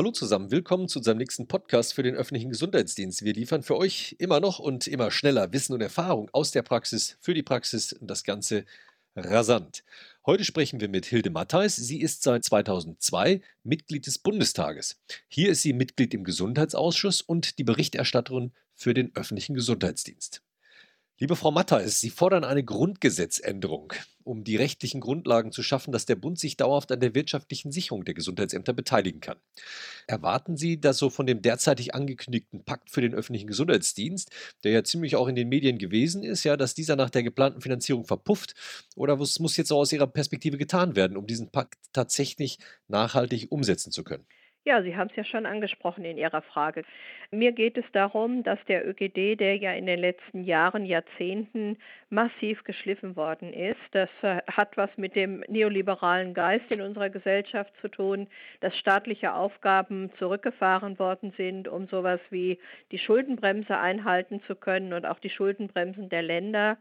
Hallo zusammen, willkommen zu unserem nächsten Podcast für den öffentlichen Gesundheitsdienst. Wir liefern für euch immer noch und immer schneller Wissen und Erfahrung aus der Praxis für die Praxis und das Ganze rasant. Heute sprechen wir mit Hilde Mattheis. Sie ist seit 2002 Mitglied des Bundestages. Hier ist sie Mitglied im Gesundheitsausschuss und die Berichterstatterin für den öffentlichen Gesundheitsdienst. Liebe Frau Mattheis, Sie fordern eine Grundgesetzänderung, um die rechtlichen Grundlagen zu schaffen, dass der Bund sich dauerhaft an der wirtschaftlichen Sicherung der Gesundheitsämter beteiligen kann. Erwarten Sie, dass so von dem derzeitig angekündigten Pakt für den öffentlichen Gesundheitsdienst, der ja ziemlich auch in den Medien gewesen ist, ja, dass dieser nach der geplanten Finanzierung verpufft? Oder was muss jetzt so aus Ihrer Perspektive getan werden, um diesen Pakt tatsächlich nachhaltig umsetzen zu können? Ja, Sie haben es ja schon angesprochen in Ihrer Frage. Mir geht es darum, dass der ÖGD, der ja in den letzten Jahren, Jahrzehnten massiv geschliffen worden ist, das äh, hat was mit dem neoliberalen Geist in unserer Gesellschaft zu tun, dass staatliche Aufgaben zurückgefahren worden sind, um sowas wie die Schuldenbremse einhalten zu können und auch die Schuldenbremsen der Länder.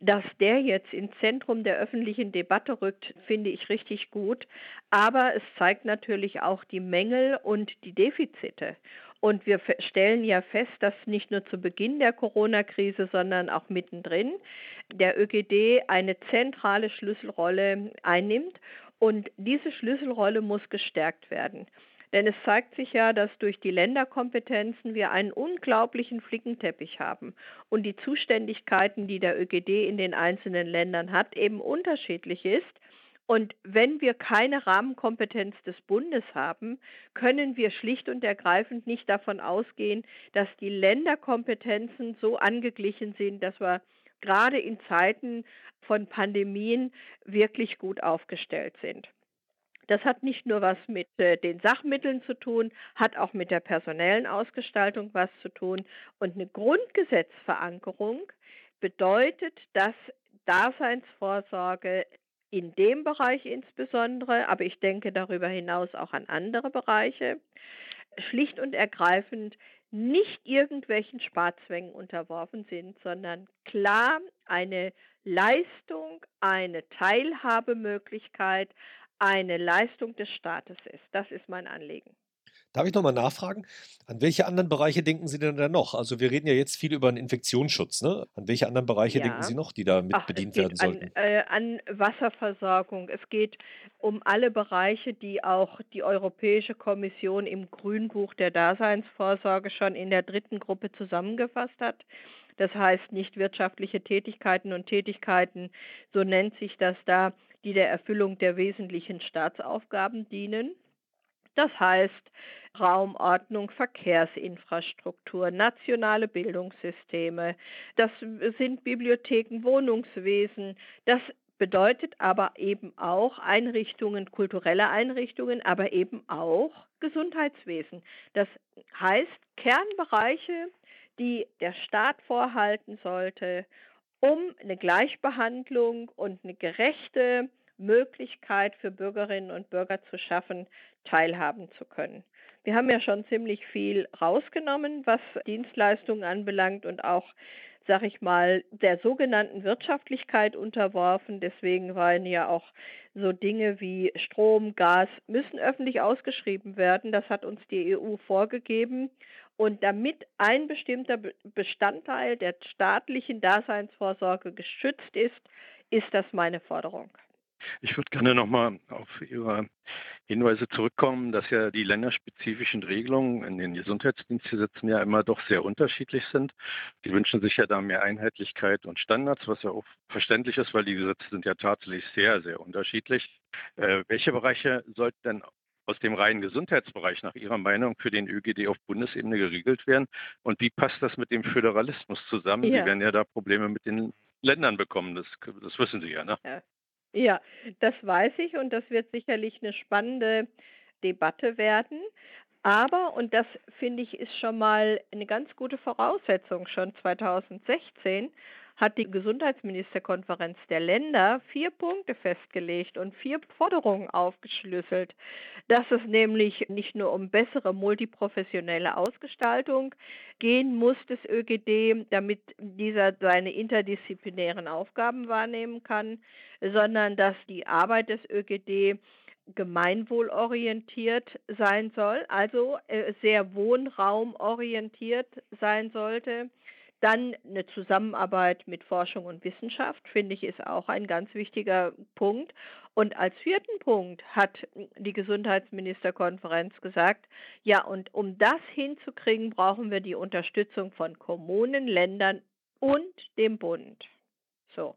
Dass der jetzt ins Zentrum der öffentlichen Debatte rückt, finde ich richtig gut. Aber es zeigt natürlich auch die Mängel und die Defizite. Und wir stellen ja fest, dass nicht nur zu Beginn der Corona-Krise, sondern auch mittendrin der ÖGD eine zentrale Schlüsselrolle einnimmt. Und diese Schlüsselrolle muss gestärkt werden. Denn es zeigt sich ja, dass durch die Länderkompetenzen wir einen unglaublichen Flickenteppich haben und die Zuständigkeiten, die der ÖGD in den einzelnen Ländern hat, eben unterschiedlich ist. Und wenn wir keine Rahmenkompetenz des Bundes haben, können wir schlicht und ergreifend nicht davon ausgehen, dass die Länderkompetenzen so angeglichen sind, dass wir gerade in Zeiten von Pandemien wirklich gut aufgestellt sind. Das hat nicht nur was mit äh, den Sachmitteln zu tun, hat auch mit der personellen Ausgestaltung was zu tun. Und eine Grundgesetzverankerung bedeutet, dass Daseinsvorsorge in dem Bereich insbesondere, aber ich denke darüber hinaus auch an andere Bereiche, schlicht und ergreifend nicht irgendwelchen Sparzwängen unterworfen sind, sondern klar eine Leistung, eine Teilhabemöglichkeit, eine Leistung des Staates ist. Das ist mein Anliegen. Darf ich nochmal nachfragen? An welche anderen Bereiche denken Sie denn da noch? Also wir reden ja jetzt viel über den Infektionsschutz. Ne? An welche anderen Bereiche denken Sie noch, die da mit Ach, bedient werden sollten? An, äh, an Wasserversorgung. Es geht um alle Bereiche, die auch die Europäische Kommission im Grünbuch der Daseinsvorsorge schon in der dritten Gruppe zusammengefasst hat. Das heißt nicht wirtschaftliche Tätigkeiten und Tätigkeiten, so nennt sich das da, die der Erfüllung der wesentlichen Staatsaufgaben dienen. Das heißt Raumordnung, Verkehrsinfrastruktur, nationale Bildungssysteme, das sind Bibliotheken, Wohnungswesen, das bedeutet aber eben auch Einrichtungen, kulturelle Einrichtungen, aber eben auch Gesundheitswesen. Das heißt Kernbereiche, die der Staat vorhalten sollte um eine Gleichbehandlung und eine gerechte Möglichkeit für Bürgerinnen und Bürger zu schaffen, teilhaben zu können. Wir haben ja schon ziemlich viel rausgenommen, was Dienstleistungen anbelangt und auch, sag ich mal, der sogenannten Wirtschaftlichkeit unterworfen. Deswegen waren ja auch so Dinge wie Strom, Gas müssen öffentlich ausgeschrieben werden. Das hat uns die EU vorgegeben. Und damit ein bestimmter Bestandteil der staatlichen Daseinsvorsorge geschützt ist, ist das meine Forderung. Ich würde gerne nochmal auf Ihre Hinweise zurückkommen, dass ja die länderspezifischen Regelungen in den Gesundheitsdienstgesetzen ja immer doch sehr unterschiedlich sind. Die wünschen sich ja da mehr Einheitlichkeit und Standards, was ja auch verständlich ist, weil die Gesetze sind ja tatsächlich sehr, sehr unterschiedlich. Äh, welche Bereiche sollten denn aus dem reinen Gesundheitsbereich nach Ihrer Meinung für den ÖGD auf Bundesebene geregelt werden? Und wie passt das mit dem Föderalismus zusammen? Ja. Sie werden ja da Probleme mit den Ländern bekommen, das, das wissen Sie ja, ne? Ja. ja, das weiß ich und das wird sicherlich eine spannende Debatte werden. Aber, und das finde ich ist schon mal eine ganz gute Voraussetzung, schon 2016 hat die Gesundheitsministerkonferenz der Länder vier Punkte festgelegt und vier Forderungen aufgeschlüsselt, dass es nämlich nicht nur um bessere multiprofessionelle Ausgestaltung gehen muss des ÖGD, damit dieser seine interdisziplinären Aufgaben wahrnehmen kann, sondern dass die Arbeit des ÖGD gemeinwohlorientiert sein soll, also äh, sehr wohnraumorientiert sein sollte. Dann eine Zusammenarbeit mit Forschung und Wissenschaft, finde ich, ist auch ein ganz wichtiger Punkt. Und als vierten Punkt hat die Gesundheitsministerkonferenz gesagt, ja, und um das hinzukriegen, brauchen wir die Unterstützung von Kommunen, Ländern und dem Bund. So,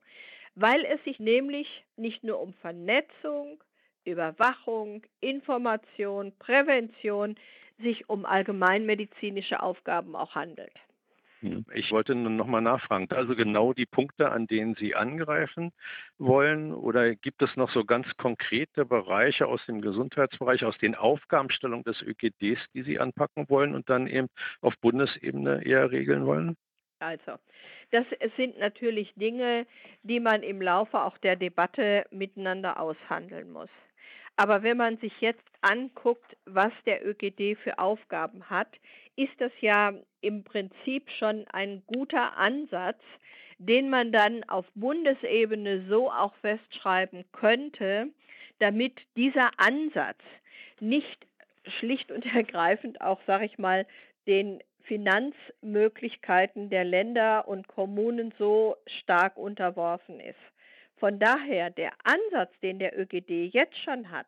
weil es sich nämlich nicht nur um Vernetzung, Überwachung, Information, Prävention, sich um allgemeinmedizinische Aufgaben auch handelt. Hm. Ich wollte nur noch mal nachfragen, also genau die Punkte, an denen Sie angreifen wollen, oder gibt es noch so ganz konkrete Bereiche aus dem Gesundheitsbereich, aus den Aufgabenstellungen des ÖGDs, die Sie anpacken wollen und dann eben auf Bundesebene eher regeln wollen? Also, das sind natürlich Dinge, die man im Laufe auch der Debatte miteinander aushandeln muss. Aber wenn man sich jetzt anguckt, was der ÖGD für Aufgaben hat, ist das ja im Prinzip schon ein guter Ansatz, den man dann auf Bundesebene so auch festschreiben könnte, damit dieser Ansatz nicht schlicht und ergreifend auch, sage ich mal, den Finanzmöglichkeiten der Länder und Kommunen so stark unterworfen ist. Von daher der Ansatz, den der ÖGD jetzt schon hat,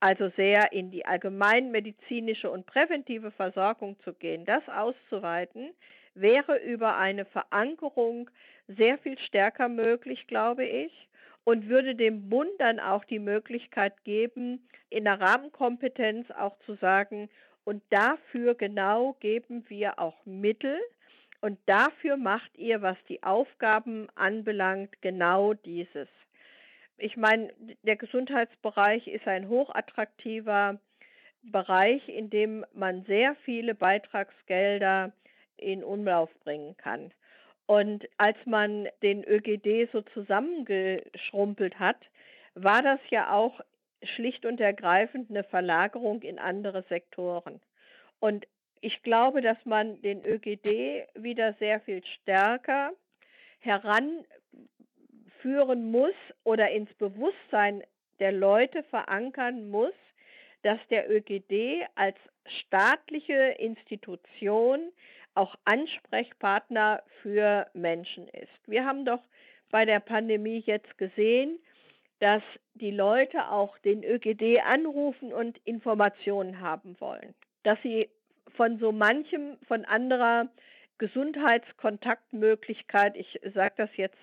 also sehr in die allgemeinmedizinische und präventive Versorgung zu gehen, das auszuweiten, wäre über eine Verankerung sehr viel stärker möglich, glaube ich, und würde dem Bund dann auch die Möglichkeit geben, in der Rahmenkompetenz auch zu sagen, und dafür genau geben wir auch Mittel, und dafür macht ihr, was die Aufgaben anbelangt, genau dieses. Ich meine, der Gesundheitsbereich ist ein hochattraktiver Bereich, in dem man sehr viele Beitragsgelder in Umlauf bringen kann. Und als man den ÖGD so zusammengeschrumpelt hat, war das ja auch schlicht und ergreifend eine Verlagerung in andere Sektoren. Und ich glaube, dass man den ÖGD wieder sehr viel stärker heranführen muss oder ins Bewusstsein der Leute verankern muss, dass der ÖGD als staatliche Institution auch Ansprechpartner für Menschen ist. Wir haben doch bei der Pandemie jetzt gesehen, dass die Leute auch den ÖGD anrufen und Informationen haben wollen, dass sie von so manchem, von anderer Gesundheitskontaktmöglichkeit, ich sage das jetzt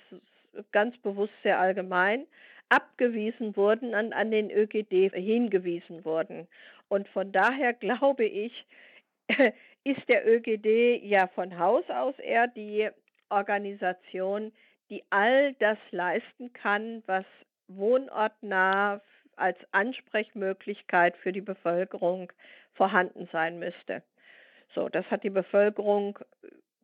ganz bewusst sehr allgemein, abgewiesen wurden, an, an den ÖGD hingewiesen wurden. Und von daher glaube ich, ist der ÖGD ja von Haus aus eher die Organisation, die all das leisten kann, was wohnortnah als Ansprechmöglichkeit für die Bevölkerung vorhanden sein müsste. So, das hat die Bevölkerung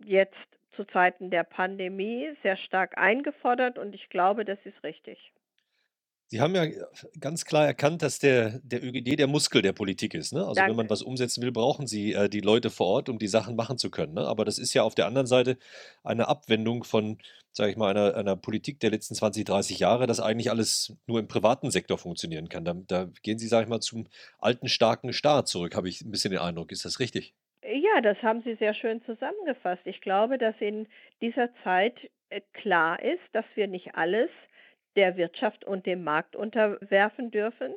jetzt zu Zeiten der Pandemie sehr stark eingefordert und ich glaube, das ist richtig. Sie haben ja ganz klar erkannt, dass der, der ÖGD der Muskel der Politik ist. Ne? Also wenn man Danke. was umsetzen will, brauchen Sie äh, die Leute vor Ort, um die Sachen machen zu können. Ne? Aber das ist ja auf der anderen Seite eine Abwendung von, sage ich mal, einer, einer Politik der letzten 20, 30 Jahre, dass eigentlich alles nur im privaten Sektor funktionieren kann. Da, da gehen Sie, sage ich mal, zum alten, starken Staat zurück, habe ich ein bisschen den Eindruck. Ist das richtig? Ja, das haben Sie sehr schön zusammengefasst. Ich glaube, dass in dieser Zeit äh, klar ist, dass wir nicht alles der Wirtschaft und dem Markt unterwerfen dürfen,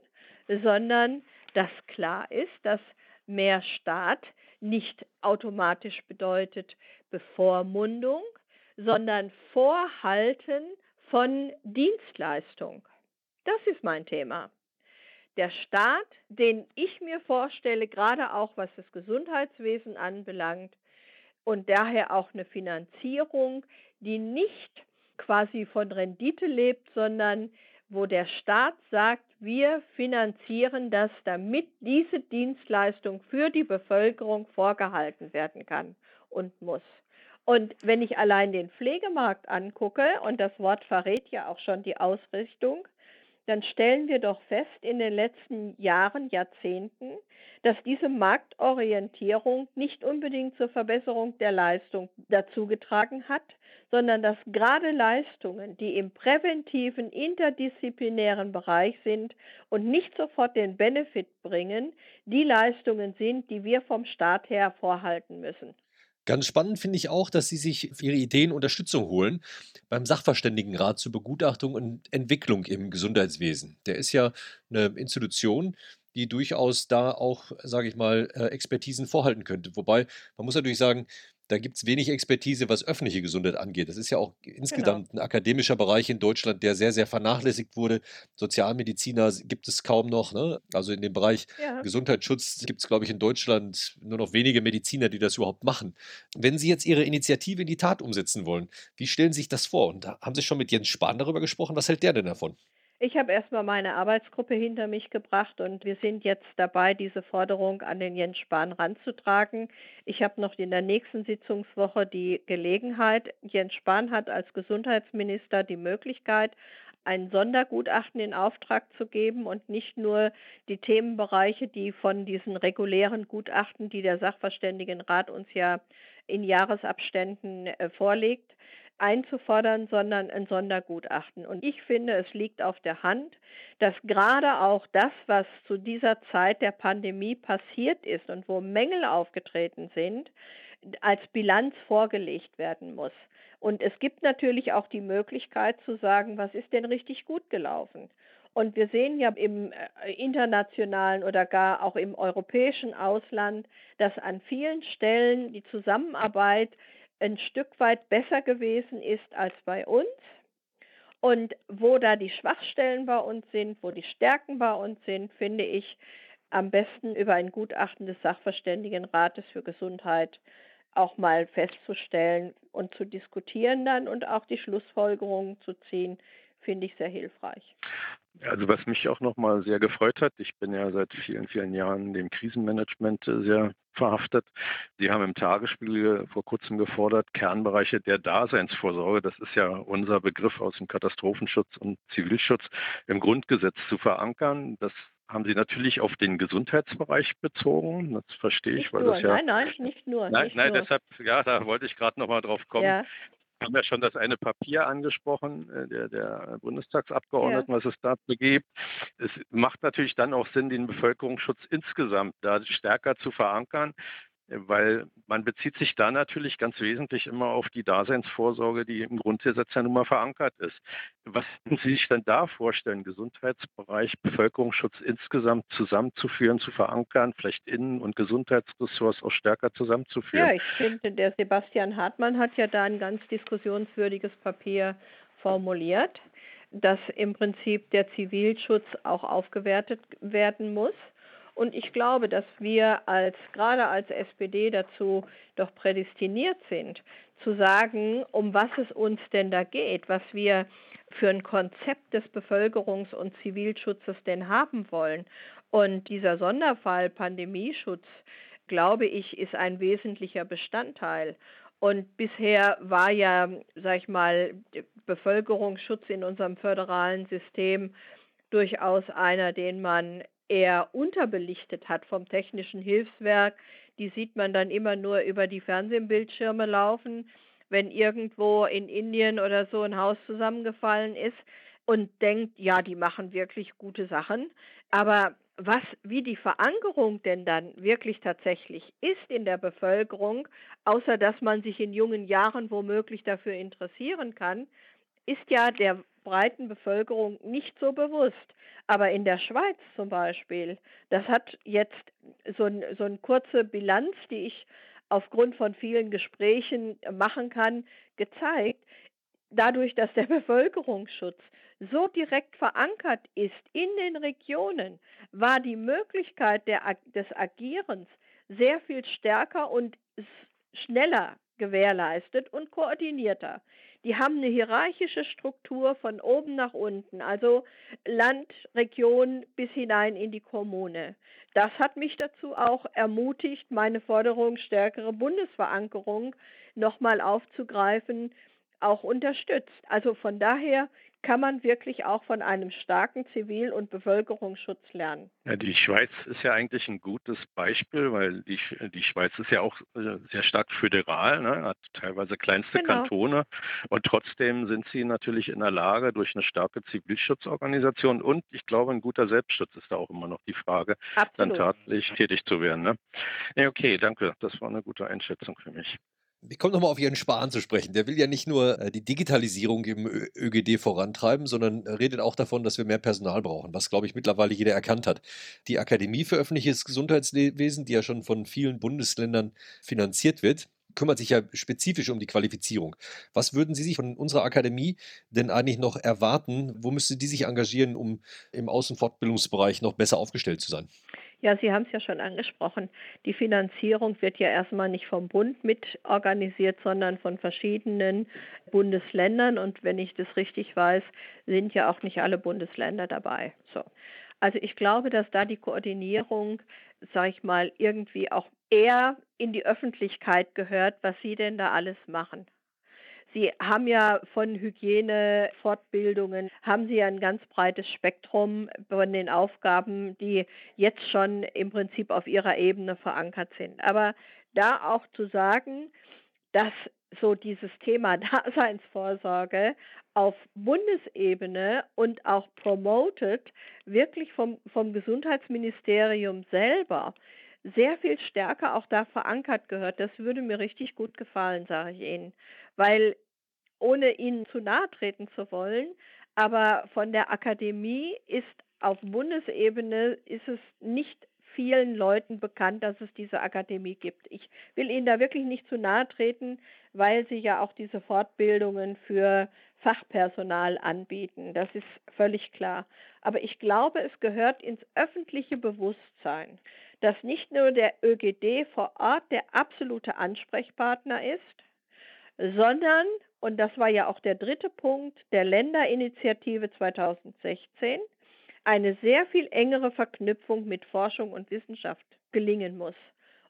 sondern dass klar ist, dass mehr Staat nicht automatisch bedeutet Bevormundung, sondern Vorhalten von Dienstleistung. Das ist mein Thema. Der Staat, den ich mir vorstelle, gerade auch was das Gesundheitswesen anbelangt und daher auch eine Finanzierung, die nicht quasi von Rendite lebt, sondern wo der Staat sagt, wir finanzieren das, damit diese Dienstleistung für die Bevölkerung vorgehalten werden kann und muss. Und wenn ich allein den Pflegemarkt angucke, und das Wort verrät ja auch schon die Ausrichtung, dann stellen wir doch fest in den letzten Jahren, Jahrzehnten, dass diese Marktorientierung nicht unbedingt zur Verbesserung der Leistung dazu getragen hat, sondern dass gerade Leistungen, die im präventiven, interdisziplinären Bereich sind und nicht sofort den Benefit bringen, die Leistungen sind, die wir vom Staat her vorhalten müssen. Ganz spannend finde ich auch, dass Sie sich für Ihre Ideen Unterstützung holen beim Sachverständigenrat zur Begutachtung und Entwicklung im Gesundheitswesen. Der ist ja eine Institution, die durchaus da auch, sage ich mal, äh, Expertisen vorhalten könnte. Wobei, man muss natürlich sagen, da gibt es wenig Expertise, was öffentliche Gesundheit angeht. Das ist ja auch Genau. insgesamt ein akademischer Bereich in Deutschland, der sehr, sehr vernachlässigt wurde. Sozialmediziner gibt es kaum noch. Ne? Also in dem Bereich Ja. Gesundheitsschutz gibt es, glaube ich, in Deutschland nur noch wenige Mediziner, die das überhaupt machen. Wenn Sie jetzt Ihre Initiative in die Tat umsetzen wollen, wie stellen Sie sich das vor? Und da haben Sie schon mit Jens Spahn darüber gesprochen? Was hält der denn davon? Ich habe erstmal meine Arbeitsgruppe hinter mich gebracht und wir sind jetzt dabei, diese Forderung an den Jens Spahn ranzutragen. Ich habe noch in der nächsten Sitzungswoche die Gelegenheit. Jens Spahn hat als Gesundheitsminister die Möglichkeit, ein Sondergutachten in Auftrag zu geben und nicht nur die Themenbereiche, die von diesen regulären Gutachten, die der Sachverständigenrat uns ja in Jahresabständen äh, vorlegt, einzufordern, sondern ein Sondergutachten. Und ich finde, es liegt auf der Hand, dass gerade auch das, was zu dieser Zeit der Pandemie passiert ist und wo Mängel aufgetreten sind, als Bilanz vorgelegt werden muss. Und es gibt natürlich auch die Möglichkeit zu sagen, was ist denn richtig gut gelaufen? Und wir sehen ja im äh, internationalen oder gar auch im europäischen Ausland, dass an vielen Stellen die Zusammenarbeit ein Stück weit besser gewesen ist als bei uns. Und wo da die Schwachstellen bei uns sind, wo die Stärken bei uns sind, finde ich am besten über ein Gutachten des Sachverständigenrates für Gesundheit auch mal festzustellen und zu diskutieren dann und auch die Schlussfolgerungen zu ziehen, finde ich sehr hilfreich. Also was mich auch nochmal sehr gefreut hat, ich bin ja seit vielen, vielen Jahren dem Krisenmanagement äh, sehr verhaftet. Sie haben im Tagesspiegel vor kurzem gefordert, Kernbereiche der Daseinsvorsorge, das ist ja unser Begriff aus dem Katastrophenschutz und Zivilschutz, im Grundgesetz zu verankern. Das haben Sie natürlich auf den Gesundheitsbereich bezogen. Das verstehe ich, Nicht weil nur, das ja. nein, nein, nicht nur. Nein, nicht nein, nur. deshalb, ja, da wollte ich gerade nochmal drauf kommen. Ja, haben ja schon das eine Papier angesprochen, äh, der, der Bundestagsabgeordneten, was es dazu gibt. Es macht natürlich dann auch Sinn, den Bevölkerungsschutz insgesamt da stärker zu verankern, weil man bezieht sich da natürlich ganz wesentlich immer auf die Daseinsvorsorge, die im Grundgesetz ja nun mal verankert ist. Was können Sie sich denn da vorstellen, Gesundheitsbereich, Bevölkerungsschutz insgesamt zusammenzuführen, zu verankern, vielleicht Innen- und Gesundheitsressorts auch stärker zusammenzuführen? ja, ich finde, der Sebastian Hartmann hat ja da ein ganz diskussionswürdiges Papier formuliert, dass im Prinzip der Zivilschutz auch aufgewertet werden muss. Und ich glaube, dass wir als, gerade als SPD dazu doch prädestiniert sind, zu sagen, um was es uns denn da geht, was wir für ein Konzept des Bevölkerungs- und Zivilschutzes denn haben wollen. Und dieser Sonderfall Pandemieschutz, glaube ich, ist ein wesentlicher Bestandteil. Und bisher war ja, sag ich mal, Bevölkerungsschutz in unserem föderalen System durchaus einer, den man eher unterbelichtet hat vom technischen Hilfswerk. Die sieht man dann immer nur über die Fernsehbildschirme laufen, wenn irgendwo in Indien oder so ein Haus zusammengefallen ist und denkt, ja, die machen wirklich gute Sachen. Aber was, wie die Verankerung denn dann wirklich tatsächlich ist in der Bevölkerung, außer dass man sich in jungen Jahren womöglich dafür interessieren kann, ist ja der breiten Bevölkerung nicht so bewusst. Aber in der Schweiz zum Beispiel, das hat jetzt so, ein, so eine kurze Bilanz, die ich aufgrund von vielen Gesprächen machen kann, gezeigt, dadurch, dass der Bevölkerungsschutz so direkt verankert ist in den Regionen, war die Möglichkeit der, des Agierens sehr viel stärker und schneller gewährleistet und koordinierter. Die haben eine hierarchische Struktur von oben nach unten, also Land, Region bis hinein in die Kommune. Das hat mich dazu auch ermutigt, meine Forderung stärkere Bundesverankerung nochmal aufzugreifen, auch unterstützt. Also von daher kann man wirklich auch von einem starken Zivil- und Bevölkerungsschutz lernen. Ja, die Schweiz ist ja eigentlich ein gutes Beispiel, weil die, die Schweiz ist ja auch äh, sehr stark föderal, ne, hat teilweise kleinste genau. Kantone und trotzdem sind sie natürlich in der Lage, durch eine starke Zivilschutzorganisation und ich glaube, ein guter Selbstschutz ist da auch immer noch die Frage, Absolut. dann tatsächlich tätig zu werden. Ne? Ja, okay, danke. Das war eine gute Einschätzung für mich. Ich komme nochmal auf Ihren Spahn zu sprechen. Der will ja nicht nur äh, die Digitalisierung im ÖGD vorantreiben, sondern redet auch davon, dass wir mehr Personal brauchen, was, glaube ich, mittlerweile jeder erkannt hat. Die Akademie für öffentliches Gesundheitswesen, die ja schon von vielen Bundesländern finanziert wird, kümmert sich ja spezifisch um die Qualifizierung. Was würden Sie sich von unserer Akademie denn eigentlich noch erwarten? Wo müsste die sich engagieren, um im Außenfortbildungsbereich noch besser aufgestellt zu sein? Ja, Sie haben es ja schon angesprochen. Die Finanzierung wird ja erstmal nicht vom Bund mit organisiert, sondern von verschiedenen Bundesländern. Und wenn ich das richtig weiß, sind ja auch nicht alle Bundesländer dabei. So. Also ich glaube, dass da die Koordinierung, sage ich mal, irgendwie auch eher in die Öffentlichkeit gehört, was Sie denn da alles machen. Sie haben ja von Hygiene, Fortbildungen, haben Sie ja ein ganz breites Spektrum von den Aufgaben, die jetzt schon im Prinzip auf Ihrer Ebene verankert sind. Aber da auch zu sagen, dass so dieses Thema Daseinsvorsorge auf Bundesebene und auch promoted wirklich vom, vom Gesundheitsministerium selber sehr viel stärker auch da verankert gehört. Das würde mir richtig gut gefallen, sage ich Ihnen. Weil, ohne Ihnen zu nahe treten zu wollen, aber von der Akademie ist auf Bundesebene ist es nicht vielen Leuten bekannt, dass es diese Akademie gibt. Ich will Ihnen da wirklich nicht zu nahe treten, weil Sie ja auch diese Fortbildungen für Fachpersonal anbieten. Das ist völlig klar. Aber ich glaube, es gehört ins öffentliche Bewusstsein, dass nicht nur der ÖGD vor Ort der absolute Ansprechpartner ist, sondern, und das war ja auch der dritte Punkt der Länderinitiative 2016, eine sehr viel engere Verknüpfung mit Forschung und Wissenschaft gelingen muss,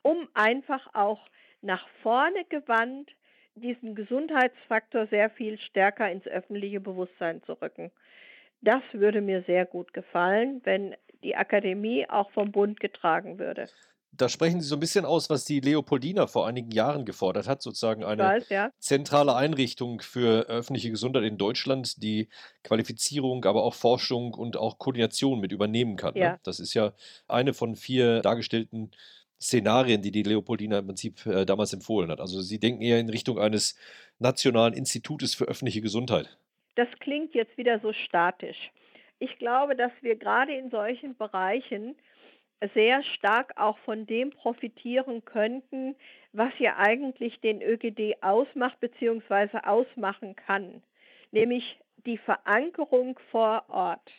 um einfach auch nach vorne gewandt diesen Gesundheitsfaktor sehr viel stärker ins öffentliche Bewusstsein zu rücken. Das würde mir sehr gut gefallen, wenn die Akademie auch vom Bund getragen würde. Da sprechen Sie so ein bisschen aus, was die Leopoldina vor einigen Jahren gefordert hat, sozusagen eine weiß, ja. zentrale Einrichtung für öffentliche Gesundheit in Deutschland, die Qualifizierung, aber auch Forschung und auch Koordination mit übernehmen kann. Ne? Ja. Ne? Das ist ja eine von vier dargestellten Szenarien, die die Leopoldina im Prinzip äh, damals empfohlen hat. Also Sie denken eher in Richtung eines nationalen Institutes für öffentliche Gesundheit. Das klingt jetzt wieder so statisch. Ich glaube, dass wir gerade in solchen Bereichen sehr stark auch von dem profitieren könnten, was ja eigentlich den ÖGD ausmacht bzw. ausmachen kann, nämlich die Verankerung vor Ort.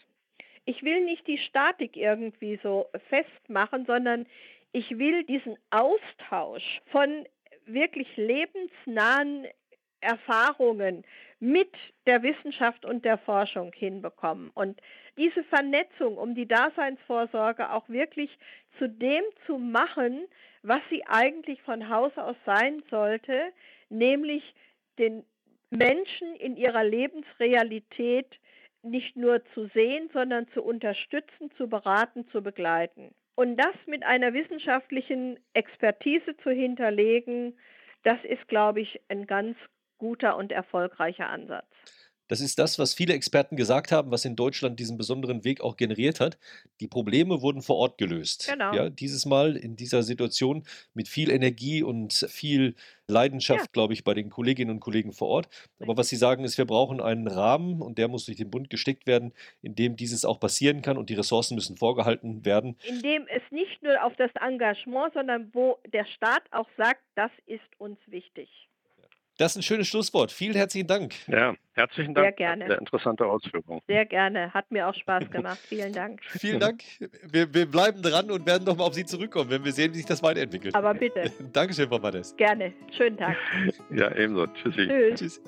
Ich will nicht die Statik irgendwie so festmachen, sondern ich will diesen Austausch von wirklich lebensnahen Erfahrungen mit der Wissenschaft und der Forschung hinbekommen. Und diese Vernetzung, um die Daseinsvorsorge auch wirklich zu dem zu machen, was sie eigentlich von Haus aus sein sollte, nämlich den Menschen in ihrer Lebensrealität nicht nur zu sehen, sondern zu unterstützen, zu beraten, zu begleiten. Und das mit einer wissenschaftlichen Expertise zu hinterlegen, das ist, glaube ich, ein ganz guter und erfolgreicher Ansatz. Das ist das, was viele Experten gesagt haben, was in Deutschland diesen besonderen Weg auch generiert hat. Die Probleme wurden vor Ort gelöst. Genau. Ja, dieses Mal in dieser Situation mit viel Energie und viel Leidenschaft, ja. glaube ich, bei den Kolleginnen und Kollegen vor Ort. Aber was Sie sagen, ist, wir brauchen einen Rahmen und der muss durch den Bund gesteckt werden, in dem dieses auch passieren kann und die Ressourcen müssen vorgehalten werden. In dem es nicht nur auf das Engagement, sondern wo der Staat auch sagt, das ist uns wichtig. Das ist ein schönes Schlusswort. Vielen herzlichen Dank. Ja, herzlichen Dank. Sehr gerne. Sehr interessante Ausführung. Sehr gerne. Hat mir auch Spaß gemacht. Vielen Dank. Vielen Dank. Wir, wir bleiben dran und werden nochmal auf Sie zurückkommen, wenn wir sehen, wie sich das weiterentwickelt. Aber bitte. Dankeschön, Frau Mattes. Gerne. Schönen Tag. Ja, ebenso. Tschüssi. Tschüss. Tschüss.